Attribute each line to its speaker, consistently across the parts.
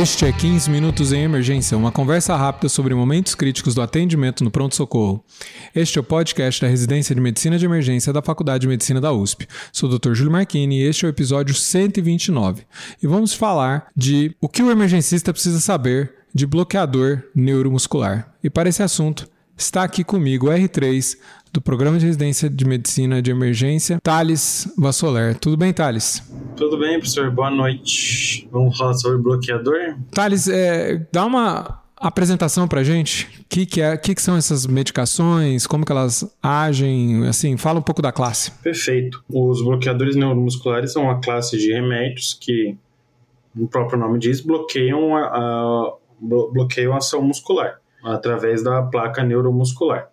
Speaker 1: Este é 15 Minutos em Emergência, uma conversa rápida sobre momentos críticos do atendimento no pronto-socorro. Este é o podcast da Residência de Medicina de Emergência da Faculdade de Medicina da USP. Sou o Dr. Júlio Marchini e este é o episódio 129. E vamos falar de o que o emergencista precisa saber de bloqueador neuromuscular. E para esse assunto, está aqui comigo o R3 do Programa de Residência de Medicina de Emergência, Thales Vassoler. Tudo bem, Thales?
Speaker 2: Tudo bem, professor. Boa noite. Vamos falar sobre bloqueador?
Speaker 1: Thales, é, dá uma apresentação pra gente. O que, que, é, que, que são essas medicações? Como que elas agem? Assim, fala um pouco da classe.
Speaker 2: Perfeito. Os bloqueadores neuromusculares são uma classe de remédios que, o próprio nome diz, bloqueiam a, a, bloqueiam a ação muscular através da placa neuromuscular.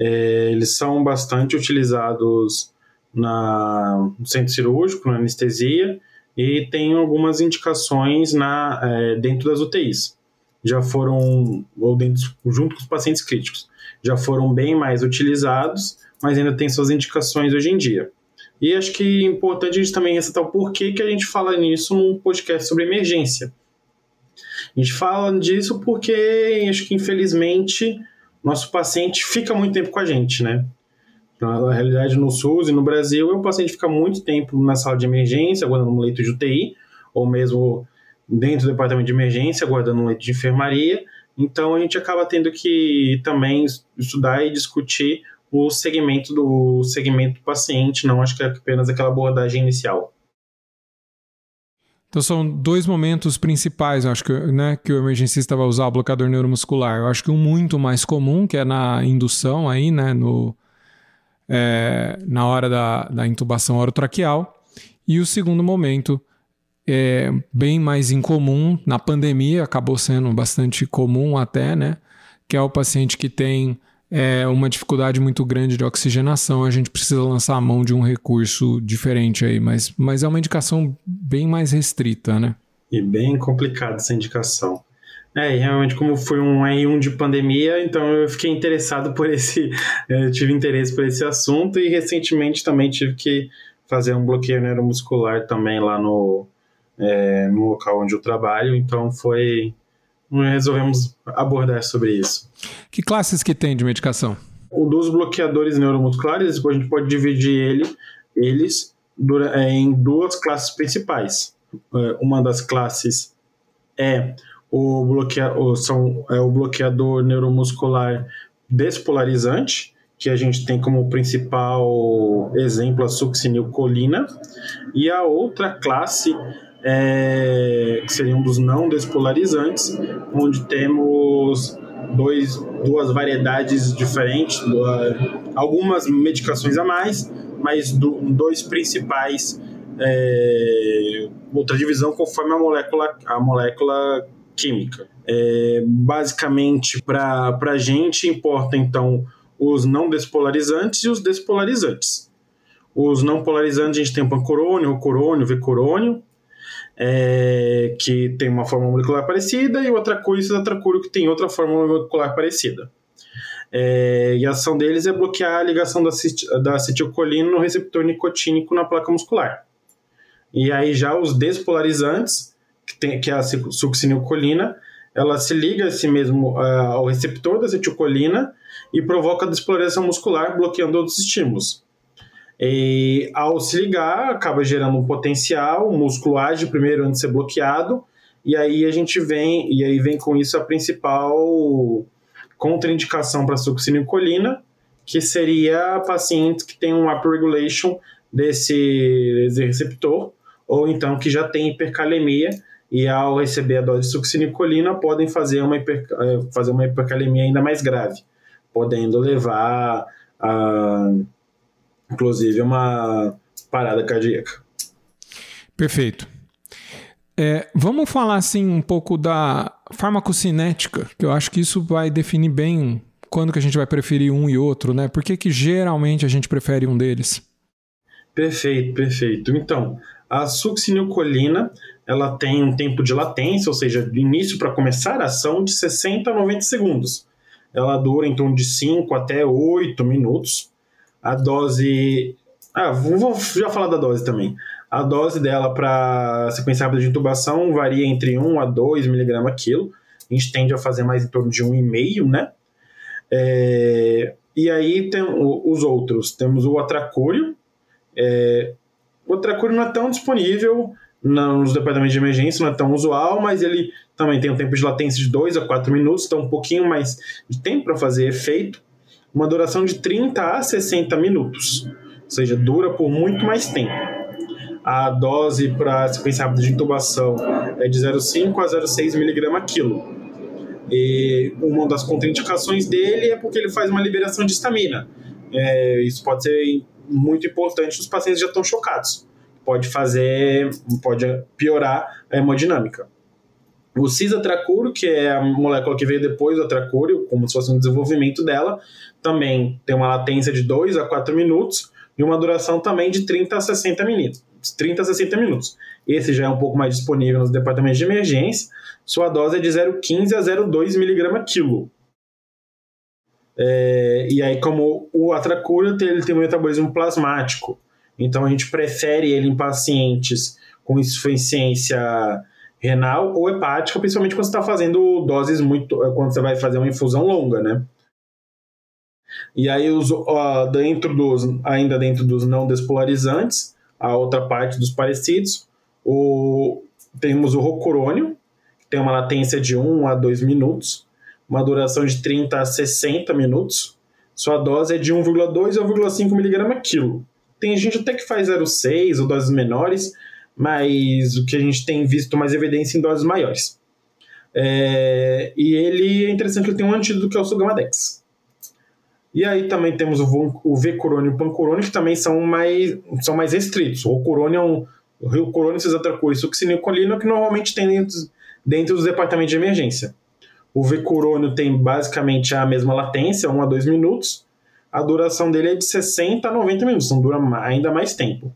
Speaker 2: É, eles são bastante utilizados na, no centro cirúrgico, na anestesia, e tem algumas indicações na, é, dentro das UTIs. Já foram, ou dentro, junto com os pacientes críticos, já foram bem mais utilizados, mas ainda tem suas indicações hoje em dia. E acho que é importante a gente também ressaltar o porquê que a gente fala nisso num podcast sobre emergência. A gente fala disso porque acho que infelizmente nosso paciente fica muito tempo com a gente, né? Na realidade, no SUS e no Brasil, o paciente fica muito tempo na sala de emergência, aguardando um leito de UTI, ou mesmo dentro do departamento de emergência, aguardando um leito de enfermaria. Então, a gente acaba tendo que também estudar e discutir o segmento do segmento do paciente, não acho que é apenas aquela abordagem inicial.
Speaker 1: Então são dois momentos principais, acho que, né, que o emergencista vai usar o bloqueador neuromuscular. Eu acho que um muito mais comum, que é na indução aí, né, no, é, na hora da, da intubação orotraqueal. E o segundo momento é bem mais incomum, na pandemia acabou sendo bastante comum até, né, que é o paciente que tem é uma dificuldade muito grande de oxigenação, a gente precisa lançar a mão de um recurso diferente aí, mas, mas é uma indicação bem mais restrita, né?
Speaker 2: E bem complicada essa indicação. É, e realmente, como foi um R1 de pandemia, então eu fiquei interessado por esse. Eu tive interesse por esse assunto e recentemente também tive que fazer um bloqueio neuromuscular também lá no, é, no local onde eu trabalho, então foi resolvemos abordar sobre isso.
Speaker 1: Que classes que tem de medicação?
Speaker 2: O dos bloqueadores neuromusculares, a gente pode dividir ele, eles é, em duas classes principais. É, uma das classes é o, bloquea, são, é o bloqueador neuromuscular despolarizante, que a gente tem como principal exemplo a succinilcolina, e a outra classe é, que seria um dos não despolarizantes, onde temos dois, duas variedades diferentes, duas, algumas medicações a mais, mas do, dois principais, é, outra divisão conforme a molécula, a molécula química. É, basicamente, para a gente importa então os não despolarizantes e os despolarizantes. Os não polarizantes a gente tem o pancorônio, o corônio, o vecorônio, é, que tem uma fórmula molecular parecida, e outra coisa, outra cura que tem outra fórmula molecular parecida. É, e a ação deles é bloquear a ligação da, da acetilcolina no receptor nicotínico na placa muscular. E aí já os despolarizantes, que, tem, que é a succinilcolina, ela se liga esse mesmo uh, ao receptor da acetilcolina e provoca a despolarização muscular, bloqueando outros estímulos. E ao se ligar, acaba gerando um potencial, o músculo age primeiro antes de ser bloqueado, e aí a gente vem, e aí vem com isso a principal contraindicação para a que seria pacientes que têm um upregulation desse, desse receptor, ou então que já tem hipercalemia, e ao receber a dose de succinilcolina podem fazer uma, hiper, eh, fazer uma hipercalemia ainda mais grave, podendo levar a inclusive uma parada cardíaca.
Speaker 1: Perfeito. É, vamos falar assim um pouco da farmacocinética, que eu acho que isso vai definir bem quando que a gente vai preferir um e outro, né? Por que, que geralmente a gente prefere um deles?
Speaker 2: Perfeito, perfeito. Então, a succinilcolina, ela tem um tempo de latência, ou seja, do início para começar a ação de 60 a 90 segundos. Ela dura em torno de 5 até 8 minutos a dose Ah, vou já falar da dose também. A dose dela para sequência rápida de intubação varia entre 1 a 2 mg quilo. A gente tende a fazer mais em torno de 1,5, né? É, e aí tem os outros. Temos o atracúrio. É, o atracúrio não é tão disponível nos departamentos de emergência, não é tão usual, mas ele também tem um tempo de latência de 2 a 4 minutos, então um pouquinho mais de tempo para fazer efeito. Uma duração de 30 a 60 minutos, ou seja, dura por muito mais tempo. A dose para sequência rápida de intubação é de 0,5 a 0,6 mg quilo. E uma das contraindicações dele é porque ele faz uma liberação de estamina. É, isso pode ser muito importante os pacientes já estão chocados. Pode fazer, pode piorar a hemodinâmica. O cisatracuro, que é a molécula que veio depois do atracúrio, como se fosse um desenvolvimento dela, também tem uma latência de 2 a 4 minutos e uma duração também de 30 a 60 minutos. 30 a 60 minutos. Esse já é um pouco mais disponível nos departamentos de emergência. Sua dose é de 0,15 a 0,2 mg quilo. É, e aí, como o atracura ele tem um metabolismo plasmático, então a gente prefere ele em pacientes com insuficiência renal ou hepática, principalmente quando você está fazendo doses muito. quando você vai fazer uma infusão longa, né? E aí, os, dentro dos, ainda dentro dos não despolarizantes, a outra parte dos parecidos, o, temos o rocurônio, que tem uma latência de 1 a 2 minutos, uma duração de 30 a 60 minutos. Sua dose é de 1,2 a 1,5 mg quilo. Tem gente até que faz 0,6 ou doses menores, mas o que a gente tem visto mais evidência em doses maiores. É, e ele é interessante que ele tem um antídoto que é o Sugamadex. E aí também temos o, V-corônio e o pancurônio, que também são mais, são mais restritos. O corônio é um. O rio corônio, cisatracur e succinilcolina, que normalmente tem dentro, dentro dos departamentos de emergência. O V-corônio tem basicamente a mesma latência, 1 a 2 minutos. A duração dele é de 60 a 90 minutos, então dura ainda mais tempo.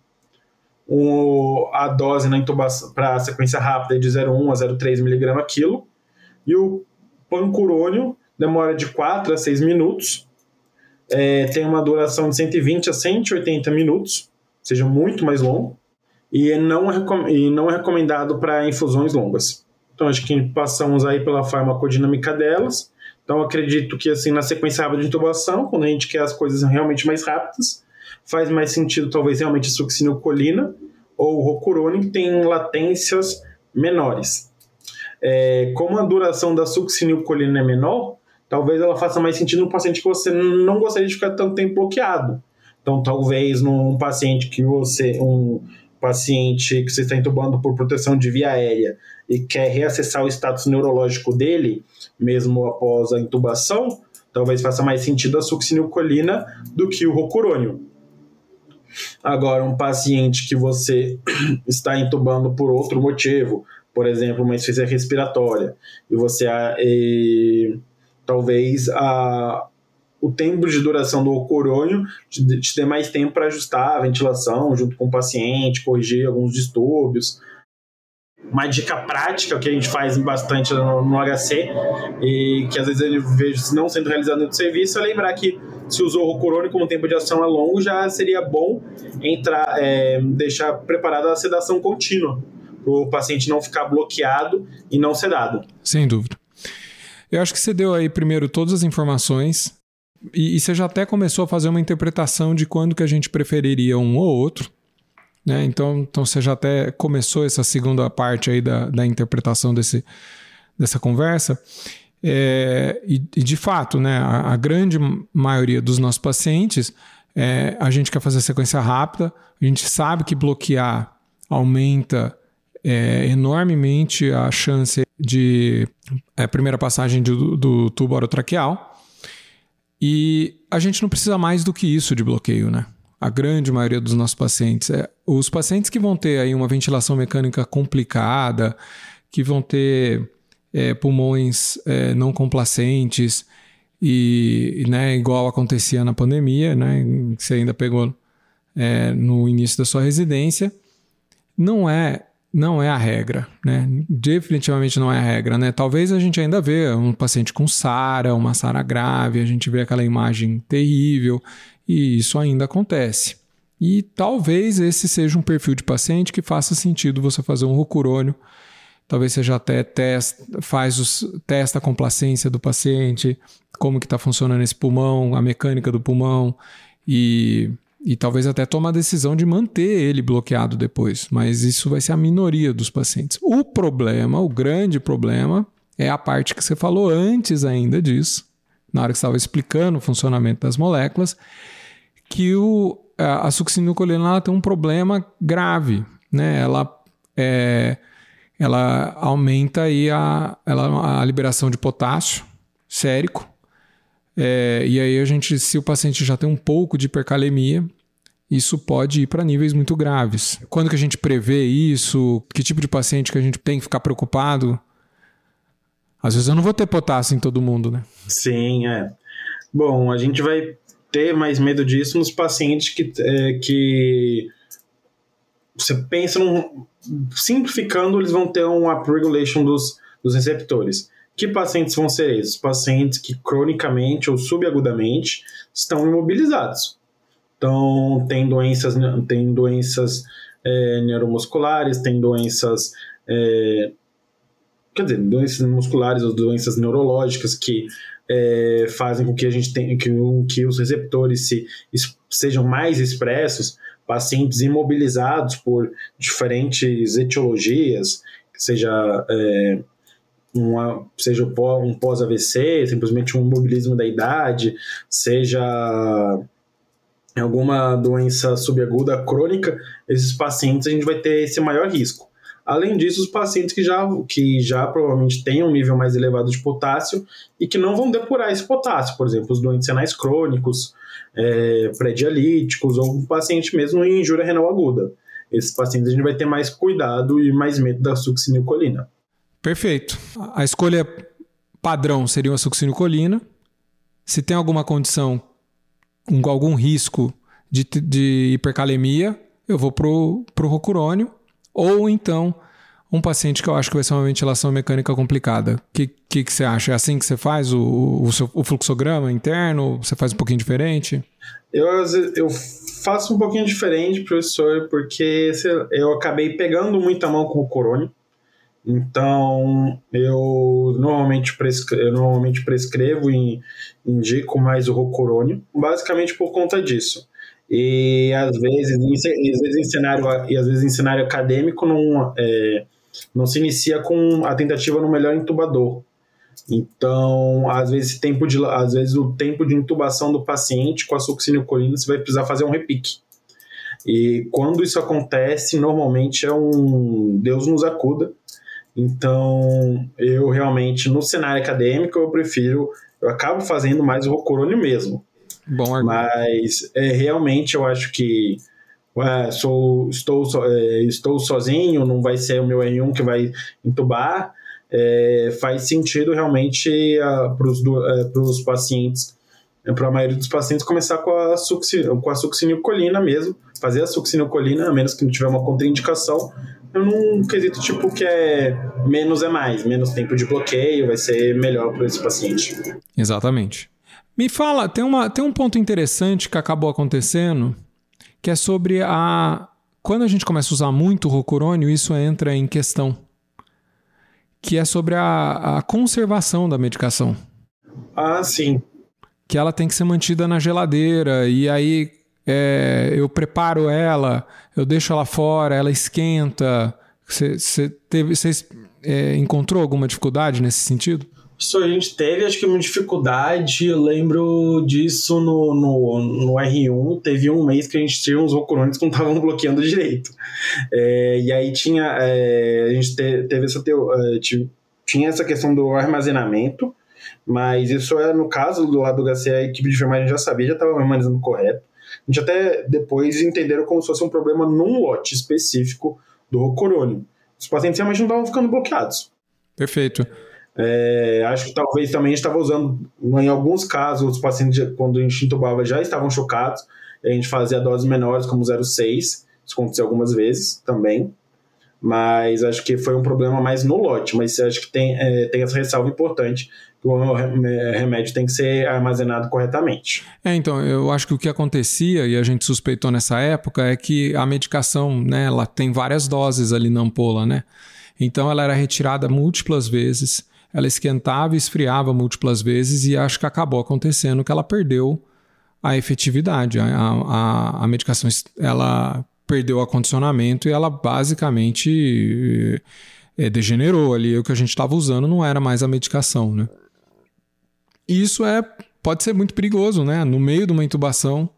Speaker 2: O, a dose na intubação para sequência rápida é de 0,1 a 0,3 mg quilo. E o pancurônio demora de 4 a 6 minutos é, tem uma duração de 120 a 180 minutos, ou seja, muito mais longo, e não é, e não é recomendado para infusões longas. Então, acho que passamos aí pela farmacodinâmica delas. Então, acredito que, assim, na sequência rápida de intubação, quando a gente quer as coisas realmente mais rápidas, faz mais sentido, talvez, realmente succinilcolina ou rocurone, que tem latências menores. É, como a duração da succinilcolina é menor, talvez ela faça mais sentido no paciente que você não gostaria de ficar tanto tempo bloqueado. Então, talvez num paciente que você, um paciente que você está entubando por proteção de via aérea e quer reacessar o status neurológico dele, mesmo após a intubação, talvez faça mais sentido a succinilcolina do que o rocurônio. Agora, um paciente que você está entubando por outro motivo, por exemplo, uma insuficiência respiratória, e você e talvez a, o tempo de duração do corônio te, te dê mais tempo para ajustar a ventilação junto com o paciente, corrigir alguns distúrbios. Uma dica prática que a gente faz bastante no, no HC e que às vezes eu vejo não sendo realizado no serviço é lembrar que se o corônio como tempo de ação é longo, já seria bom entrar, é, deixar preparada a sedação contínua para o paciente não ficar bloqueado e não sedado.
Speaker 1: Sem dúvida. Eu acho que você deu aí primeiro todas as informações e, e, você já até começou a fazer uma interpretação de quando que a gente preferiria um ou outro. Né? Então, então você já até começou essa segunda parte aí da, da interpretação desse, dessa conversa. É, e, e, de fato, né, a, a, grande maioria dos nossos pacientes, é, a gente quer fazer sequência rápida, a gente sabe que bloquear aumenta é, enormemente a chance de é, primeira passagem do, do tubo orotraqueal. E a gente não precisa mais do que isso de bloqueio, né? A grande maioria dos nossos pacientes. É, os pacientes que vão ter aí uma ventilação mecânica complicada, que vão ter é, pulmões é, não complacentes, e né, igual acontecia na pandemia, né, que você ainda pegou é, no início da sua residência, não é não é a regra, né? Definitivamente não é a regra, né? Talvez a gente ainda vê um paciente com SARA, uma SARA grave, a gente vê aquela imagem terrível e isso ainda acontece. E talvez esse seja um perfil de paciente que faça sentido você fazer um rocurônio. Talvez seja até testa, faz os, testa a complacência do paciente, como que está funcionando esse pulmão, a mecânica do pulmão e, e talvez até toma a decisão de manter ele bloqueado depois. Mas isso vai ser a minoria dos pacientes. O problema, o grande problema, é a parte que você falou antes ainda disso, na hora que estava explicando o funcionamento das moléculas, que o, a, succinilcolina tem um problema grave, né? Ela é, ela aumenta aí a, ela, a liberação de potássio sérico. É, e aí a gente, se o paciente já tem um pouco de hipercalemia, isso pode ir para níveis muito graves. Quando que a gente prevê isso? Que tipo de paciente que a gente tem que ficar preocupado? Às vezes eu não vou ter potássio em todo mundo, né?
Speaker 2: Sim, é. Bom, a gente vai ter mais medo disso nos pacientes que, é, que você pensa num, simplificando, eles vão ter um upregulation dos, dos receptores. Que pacientes vão ser esses? Pacientes que cronicamente ou subagudamente estão imobilizados. Então, tem doenças, tem doenças é, neuromusculares, tem doenças. É, quer dizer, doenças musculares ou doenças neurológicas que é, fazem com que a gente tenha que, que os receptores se, sejam mais expressos, pacientes imobilizados por diferentes etiologias, seja é, uma, seja um pós-AVC, simplesmente um imobilismo da idade, seja alguma doença subaguda crônica, esses pacientes a gente vai ter esse maior risco. Além disso, os pacientes que já, que já provavelmente têm um nível mais elevado de potássio e que não vão depurar esse potássio, por exemplo, os doentes renais crônicos, é, pré-dialíticos ou um paciente mesmo em injúria renal aguda. Esses pacientes a gente vai ter mais cuidado e mais medo da succinilcolina.
Speaker 1: Perfeito. A escolha padrão seria uma succinilcolina. Se tem alguma condição algum risco de, de hipercalemia, eu vou pro, pro rocurônio ou então um paciente que eu acho que vai ser uma ventilação mecânica complicada. O que, que, que, você acha? É assim que você faz o, o, o, fluxograma interno? Você faz um pouquinho diferente?
Speaker 2: Eu, eu faço um pouquinho diferente, professor, porque eu acabei pegando muita mão com o corone. Então, eu normalmente, prescrevo, eu normalmente prescrevo e indico mais o rocorônio, basicamente por conta disso. E às vezes, em, às vezes em cenário e às vezes em cenário acadêmico não é, não se inicia com a tentativa no melhor intubador. Então, às vezes, tempo de, às vezes o tempo de intubação do paciente com a succinilcolina você vai precisar fazer um repique. E quando isso acontece, normalmente é um Deus nos acuda. Então, eu realmente, no cenário acadêmico, eu prefiro, eu acabo fazendo mais o rocorônio mesmo. Bom Mas é, realmente eu acho que ué, sou, estou, é, estou sozinho, não vai ser o meu R1 que vai entubar. É, faz sentido realmente para os é, pacientes, é, para a maioria dos pacientes, começar com a, succi, com a succinilcolina mesmo, fazer a succinilcolina, a menos que não tiver uma contraindicação, num quesito tipo que é menos é mais, menos tempo de bloqueio, vai ser melhor para esse paciente.
Speaker 1: Exatamente. Me fala, tem, uma, tem um ponto interessante que acabou acontecendo, que é sobre a. Quando a gente começa a usar muito o rocurônio, isso entra em questão. Que é sobre a, a conservação da medicação.
Speaker 2: Ah, sim.
Speaker 1: Que ela tem que ser mantida na geladeira, e aí é, eu preparo ela, eu deixo ela fora, ela esquenta. Você é, encontrou alguma dificuldade nesse sentido?
Speaker 2: Isso a gente teve, acho que uma dificuldade. Eu lembro disso no, no, no R1. Teve um mês que a gente tinha uns rocurones que não estavam bloqueando direito. É, e aí tinha. É, a gente te, teve essa. Teo, é, tinha essa questão do armazenamento, mas isso é no caso do lado do HC, a equipe de enfermagem já sabia, já estava armazenando correto. A gente até depois entenderam como se fosse um problema num lote específico do rocorônio. Os pacientes realmente não estavam ficando bloqueados.
Speaker 1: Perfeito.
Speaker 2: É, acho que talvez também a gente estava usando, em alguns casos, os pacientes, quando a gente intubava, já estavam chocados. A gente fazia doses menores, como 0,6. Isso aconteceu algumas vezes também. mas acho que foi um problema mais no lote. Mas acho que tem, é, tem essa ressalva importante que o remédio tem que ser armazenado corretamente.
Speaker 1: É, então, eu acho que o que acontecia, e a gente suspeitou nessa época, é que a medicação, né, ela tem várias doses ali na ampola, né? Então ela era retirada múltiplas vezes, ela esquentava e esfriava múltiplas vezes, e acho que acabou acontecendo que ela perdeu a efetividade. A, a, a medicação ela perdeu o acondicionamento e ela basicamente é, degenerou ali. O que a gente estava usando não era mais a medicação, né? Isso é pode ser muito perigoso, né? No meio de uma intubação,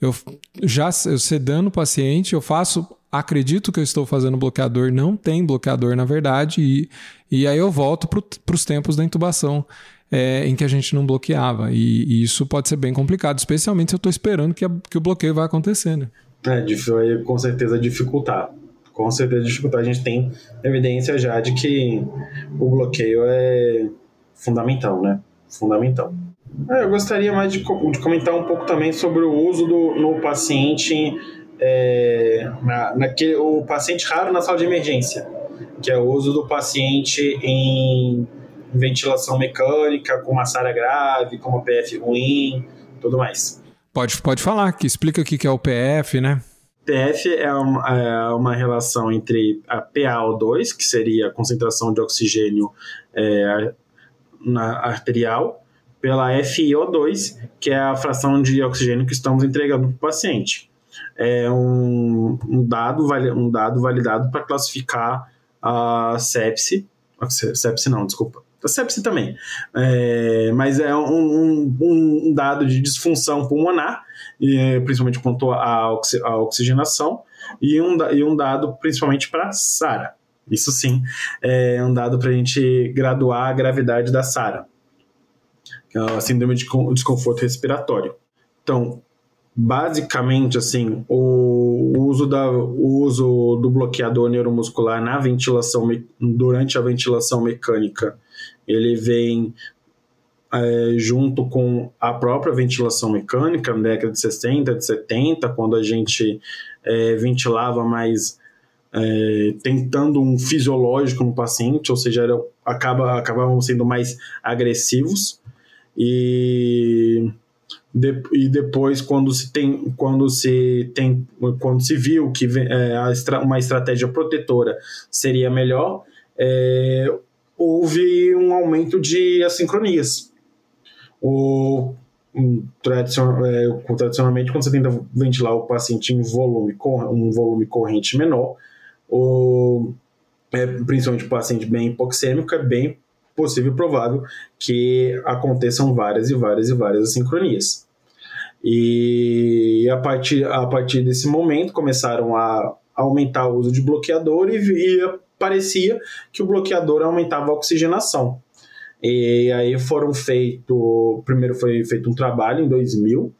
Speaker 1: eu já eu sedando o paciente, eu faço, acredito que eu estou fazendo bloqueador, não tem bloqueador na verdade, e, e aí eu volto para os tempos da intubação. É, em que a gente não bloqueava. E, e, isso pode ser bem complicado, especialmente se eu estou esperando que, a, que o bloqueio vai acontecer. Né?
Speaker 2: É, vai com certeza dificultar. Com certeza dificultar. A gente tem evidência já de que o bloqueio é fundamental, né? Fundamental. É, eu gostaria mais de, de, comentar um pouco também sobre o uso do, no paciente, é, na, naquele, o paciente raro na sala de emergência, que é o uso do paciente em ventilação mecânica, com uma SARA grave, com uma PF ruim, tudo mais.
Speaker 1: Pode, pode falar, que explica o que é o PF, né?
Speaker 2: PF é uma, é uma relação entre a PaO2, que seria a concentração de oxigênio é, na arterial, pela FiO2, que é a fração de oxigênio que estamos entregando para o paciente. É um, um, dado, um dado validado para classificar a sepse, sepse não, desculpa, a sepse também, é, mas é um, um, um, dado de disfunção pulmonar, principalmente quanto à, oxi, oxigenação, e um, e um dado principalmente para SARA. Isso sim, é um dado para a gente graduar a gravidade da SARA, é a síndrome de desconforto respiratório. Então, basicamente, assim, o uso, da, o uso do bloqueador neuromuscular na ventilação, durante a ventilação mecânica ele vem é, junto com a própria ventilação mecânica, na década de 60, de 70, quando a gente é, ventilava mais é, tentando um fisiológico no paciente, ou seja, era, acaba, acabavam sendo mais agressivos. E, de, e depois, quando se tem, quando se tem, quando se viu que é, a, uma estratégia protetora seria melhor, é, houve um aumento de assincronias. O, um, é, tradicionalmente, quando você tenta ventilar o paciente em volume, um volume corrente menor, o, é, principalmente o paciente bem hipoxêmico, é bem possível e provável que aconteçam várias e várias e várias assincronias. E a partir, a partir desse momento começaram a aumentar o uso de bloqueador e, e parecia que o bloqueador aumentava a oxigenação. E aí foram feito, primeiro foi feito um trabalho em 2000,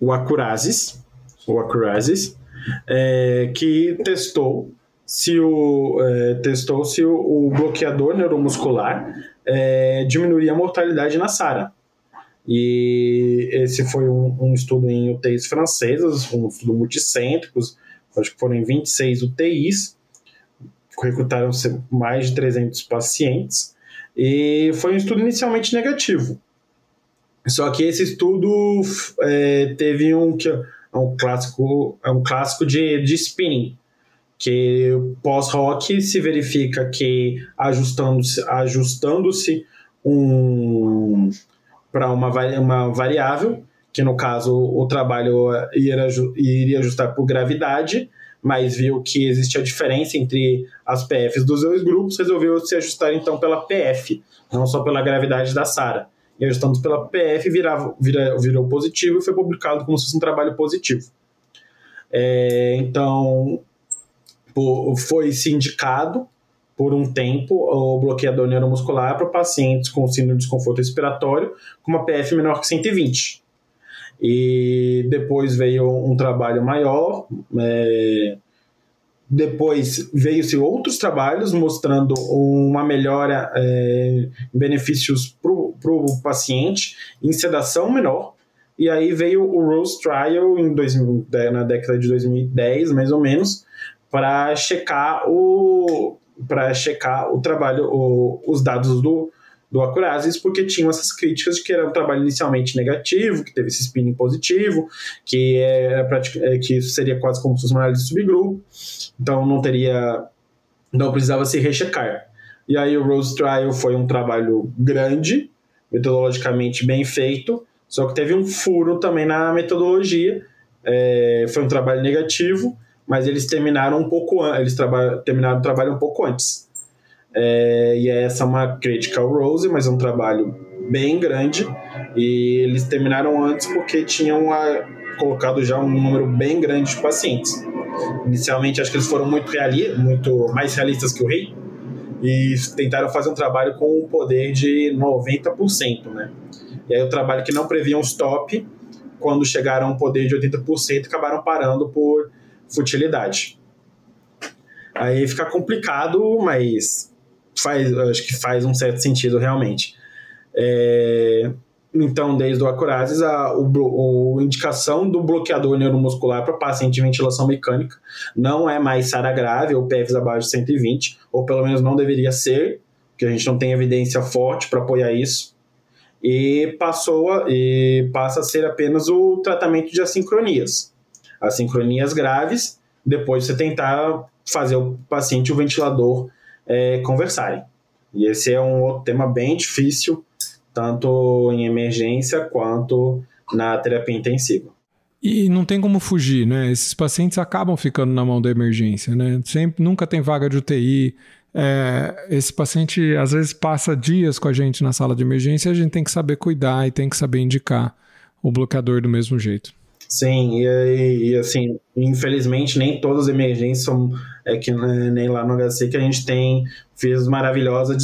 Speaker 2: o Acurasis, o Acurasis, é, que testou se o é, testou se o, o, bloqueador neuromuscular é, diminuía a mortalidade na SARA. E esse foi um, um estudo em UTIs francesas, um estudo multicêntrico, acho que foram em 26 UTIs, recrutaram mais de 300 pacientes e foi um estudo inicialmente negativo. Só que esse estudo é, teve um, é um clássico, é um clássico de, de spinning, que pós-rock se verifica que ajustando-se ajustando um, para uma, uma variável, que no caso o trabalho iria, ajustar por gravidade, mas viu que existia diferença entre as PFs dos dois grupos, resolveu se ajustar então pela PF, não só pela gravidade da SARA. E ajustando pela PF, virava, vira, virou positivo e foi publicado como se fosse um trabalho positivo. É, então, foi se indicado por um tempo o bloqueador neuromuscular para pacientes com síndrome de desconforto respiratório com uma PF menor que 120. E depois veio um trabalho maior. É, depois veio-se outros trabalhos mostrando uma melhora é, em benefícios para o paciente em sedação menor. E aí veio o Rose Trial em 2000, na década de 2010, mais ou menos, para checar o para checar o trabalho, o, os dados do, do Acurasis, porque tinham essas críticas de que era um trabalho inicialmente negativo, que teve esse spinning positivo, que, era é, que seria quase como se fosse uma análise de subgrupo, então não teria, não precisava se rechecar. E aí o Rose Trial foi um trabalho grande, metodologicamente bem feito, só que teve um furo também na metodologia, é, foi um trabalho negativo, mas eles terminaram um pouco eles terminaram o trabalho um pouco antes. É, e essa é uma crítica ao Rose, mas é um trabalho bem grande. E eles terminaram antes porque tinham a, colocado já um número bem grande de pacientes. Inicialmente, acho que eles foram muito, reali muito mais realistas que o Rei e tentaram fazer um trabalho com um poder de 90%. Né? E aí, o trabalho que não previa um stop, quando chegaram a um poder de 80%, acabaram parando por futilidade. Aí fica complicado, mas faz, acho que faz um certo sentido realmente. É, então, desde o Acurasis, a o, o, indicação do bloqueador neuromuscular para paciente de ventilação mecânica não é mais SARA grave ou PFs abaixo de 120, ou pelo menos não deveria ser, porque a gente não tem evidência forte para apoiar isso. E passou a, e passa a ser apenas o tratamento de assincronias assincronias graves, depois você tentar fazer o paciente e o ventilador é, conversarem. E esse é um outro tema bem difícil, tanto em emergência quanto na terapia intensiva.
Speaker 1: E não tem como fugir, né? Esses pacientes acabam ficando na mão da emergência, né? Sempre, nunca tem vaga de UTI. É, esse paciente às vezes passa dias com a gente na sala de emergência e a gente tem que saber cuidar e tem que saber indicar o bloqueador do mesmo jeito.
Speaker 2: Sim, e, e, assim, infelizmente nem todas as emergências são é que nem lá no HC que a gente tem FIS maravilhosas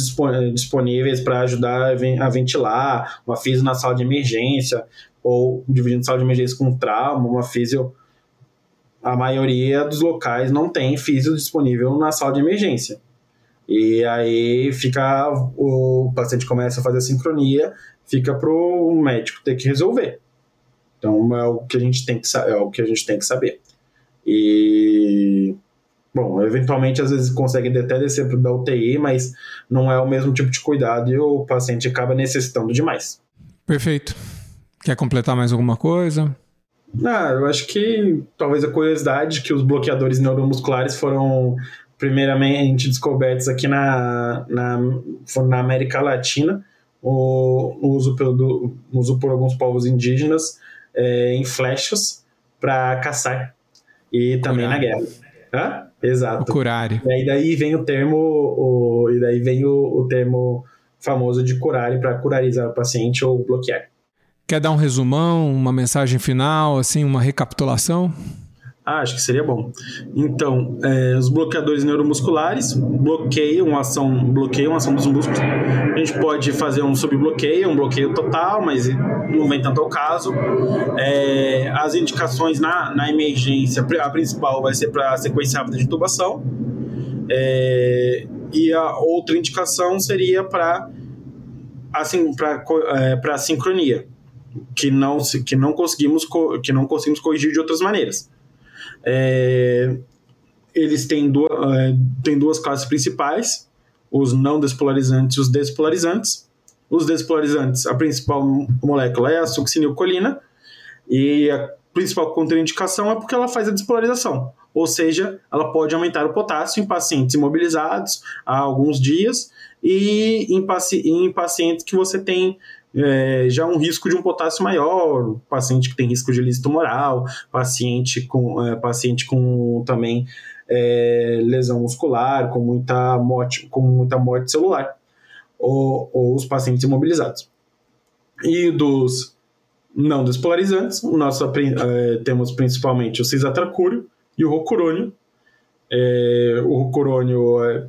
Speaker 2: disponíveis para ajudar a ventilar, uma FIS na sala de emergência, ou dividindo sala de emergência com trauma, uma físio. A maioria dos locais não tem físio disponível na sala de emergência. E aí fica o paciente começa a fazer a sincronia, fica para o médico ter que resolver. Então é o que a gente tem que, é o que a gente tem que saber. E bom, eventualmente às vezes consegue até descer da UTI, mas não é o mesmo tipo de cuidado e o paciente acaba necessitando demais.
Speaker 1: Perfeito. Quer completar mais alguma coisa?
Speaker 2: Ah, eu acho que talvez a curiosidade que os bloqueadores neuromusculares foram primeiramente descobertos aqui na, na, na América Latina, o, o uso, pelo, uso por alguns povos indígenas é, em flechas para caçar e também na guerra. Hã? Exato.
Speaker 1: O curare.
Speaker 2: E daí vem o termo, o, e daí vem o, o termo famoso de curare para curarizar o paciente ou bloquear.
Speaker 1: Quer dar um resumão, uma mensagem final, assim, uma recapitulação?
Speaker 2: Ah, acho que seria bom. Então, é, os bloqueadores neuromusculares bloqueiam a ação, bloqueiam a ação dos músculos. A gente pode fazer um subbloqueio, um bloqueio total, mas não vem tanto ao caso. É, as indicações na, na emergência, a principal vai ser para sequência rápida de intubação. É, e a outra indicação seria para assim, para é, sincronia, que não, que, não conseguimos, que não conseguimos corrigir de outras maneiras. É, eles têm duas, é, têm duas classes principais, os não despolarizantes e os despolarizantes. Os despolarizantes, a principal molécula é a succinilcolina, e a principal contraindicação é porque ela faz a despolarização, ou seja, ela pode aumentar o potássio em pacientes imobilizados há alguns dias e em, paci em pacientes que você tem é, já um risco de um potássio maior, paciente que tem risco de lícito tumoral, paciente com, é, paciente com também é, lesão muscular, com muita morte, com muita morte celular, ou, ou os pacientes imobilizados. E dos não despolarizantes, nós é, temos principalmente o cisatracúrio e o rocurônio. É, o rocurônio, é,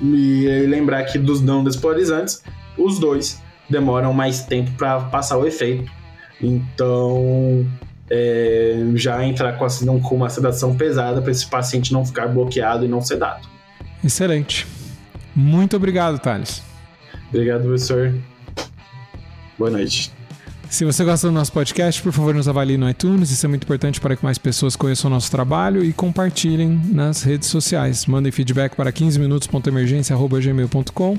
Speaker 2: e lembrar que dos não despolarizantes, os dois demoram mais tempo para passar o efeito. Então, é, já entrar com, assim, com uma sedação pesada para esse paciente não ficar bloqueado e não sedado.
Speaker 1: Excelente. Muito obrigado, Thales.
Speaker 2: Obrigado, professor. Boa noite.
Speaker 1: Se você gosta do nosso podcast, por favor, nos avalie no iTunes. Isso é muito importante para que mais pessoas conheçam o nosso trabalho e compartilhem nas redes sociais. Mandem feedback para 15minutos.emergência.gmail.com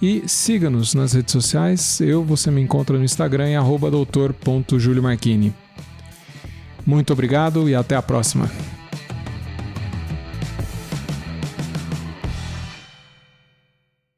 Speaker 1: e siga-nos nas redes sociais. Eu, você me encontra no Instagram em doutor.juliomarchini. Muito obrigado e até a próxima.